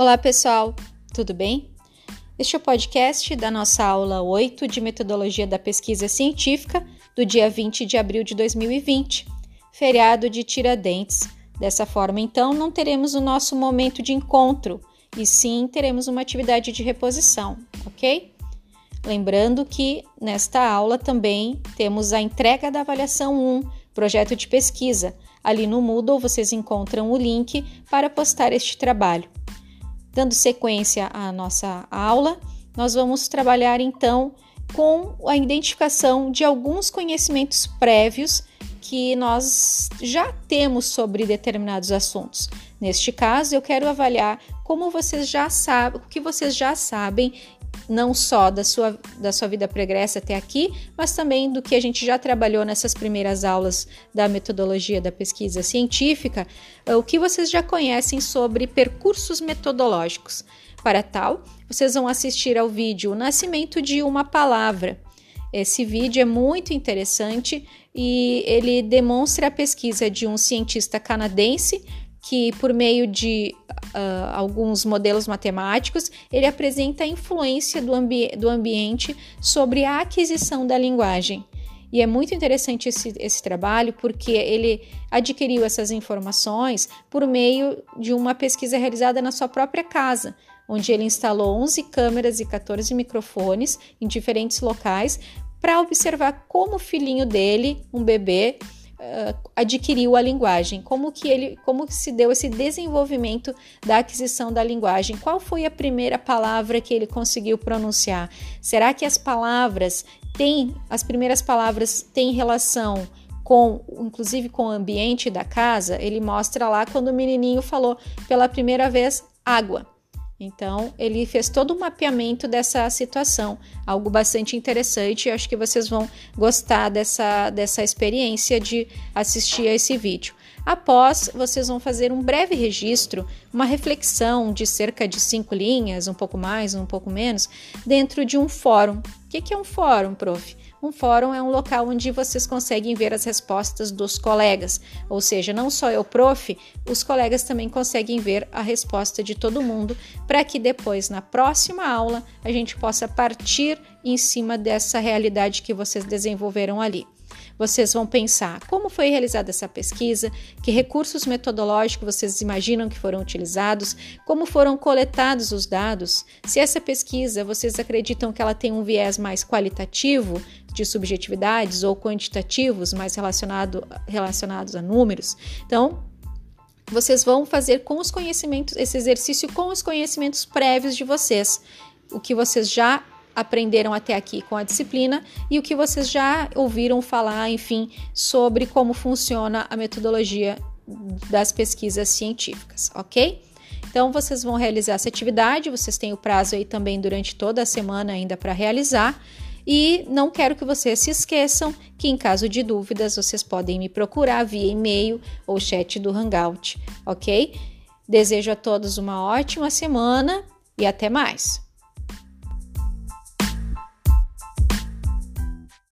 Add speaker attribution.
Speaker 1: Olá, pessoal, tudo bem? Este é o podcast da nossa aula 8 de Metodologia da Pesquisa Científica do dia 20 de abril de 2020, feriado de Tiradentes. Dessa forma, então, não teremos o nosso momento de encontro e sim teremos uma atividade de reposição, ok? Lembrando que nesta aula também temos a entrega da avaliação 1, projeto de pesquisa. Ali no Moodle vocês encontram o link para postar este trabalho. Dando sequência à nossa aula, nós vamos trabalhar então com a identificação de alguns conhecimentos prévios que nós já temos sobre determinados assuntos. Neste caso, eu quero avaliar como vocês já sabem, o que vocês já sabem não só da sua, da sua vida pregressa até aqui, mas também do que a gente já trabalhou nessas primeiras aulas da metodologia da pesquisa científica, eh, o que vocês já conhecem sobre percursos metodológicos. Para tal, vocês vão assistir ao vídeo O Nascimento de uma Palavra. Esse vídeo é muito interessante e ele demonstra a pesquisa de um cientista canadense que, por meio de uh, alguns modelos matemáticos, ele apresenta a influência do, ambi do ambiente sobre a aquisição da linguagem. E é muito interessante esse, esse trabalho porque ele adquiriu essas informações por meio de uma pesquisa realizada na sua própria casa, onde ele instalou 11 câmeras e 14 microfones em diferentes locais para observar como o filhinho dele, um bebê, uh, adquiriu a linguagem, como que ele, como que se deu esse desenvolvimento da aquisição da linguagem, qual foi a primeira palavra que ele conseguiu pronunciar? Será que as palavras têm, as primeiras palavras têm relação com, inclusive com o ambiente da casa? Ele mostra lá quando o menininho falou pela primeira vez água. Então, ele fez todo o um mapeamento dessa situação, algo bastante interessante. Acho que vocês vão gostar dessa, dessa experiência de assistir a esse vídeo. Após, vocês vão fazer um breve registro, uma reflexão de cerca de cinco linhas, um pouco mais, um pouco menos, dentro de um fórum. O que é um fórum, prof? Um fórum é um local onde vocês conseguem ver as respostas dos colegas, ou seja, não só eu, prof, os colegas também conseguem ver a resposta de todo mundo, para que depois, na próxima aula, a gente possa partir em cima dessa realidade que vocês desenvolveram ali. Vocês vão pensar como foi realizada essa pesquisa, que recursos metodológicos vocês imaginam que foram utilizados, como foram coletados os dados, se essa pesquisa vocês acreditam que ela tem um viés mais qualitativo, de subjetividades, ou quantitativos, mais relacionado, relacionados a números. Então, vocês vão fazer com os conhecimentos, esse exercício com os conhecimentos prévios de vocês, o que vocês já aprenderam até aqui com a disciplina e o que vocês já ouviram falar, enfim, sobre como funciona a metodologia das pesquisas científicas, ok? Então, vocês vão realizar essa atividade, vocês têm o prazo aí também durante toda a semana ainda para realizar. E não quero que vocês se esqueçam que, em caso de dúvidas, vocês podem me procurar via e-mail ou chat do Hangout, ok? Desejo a todos uma ótima semana e até mais!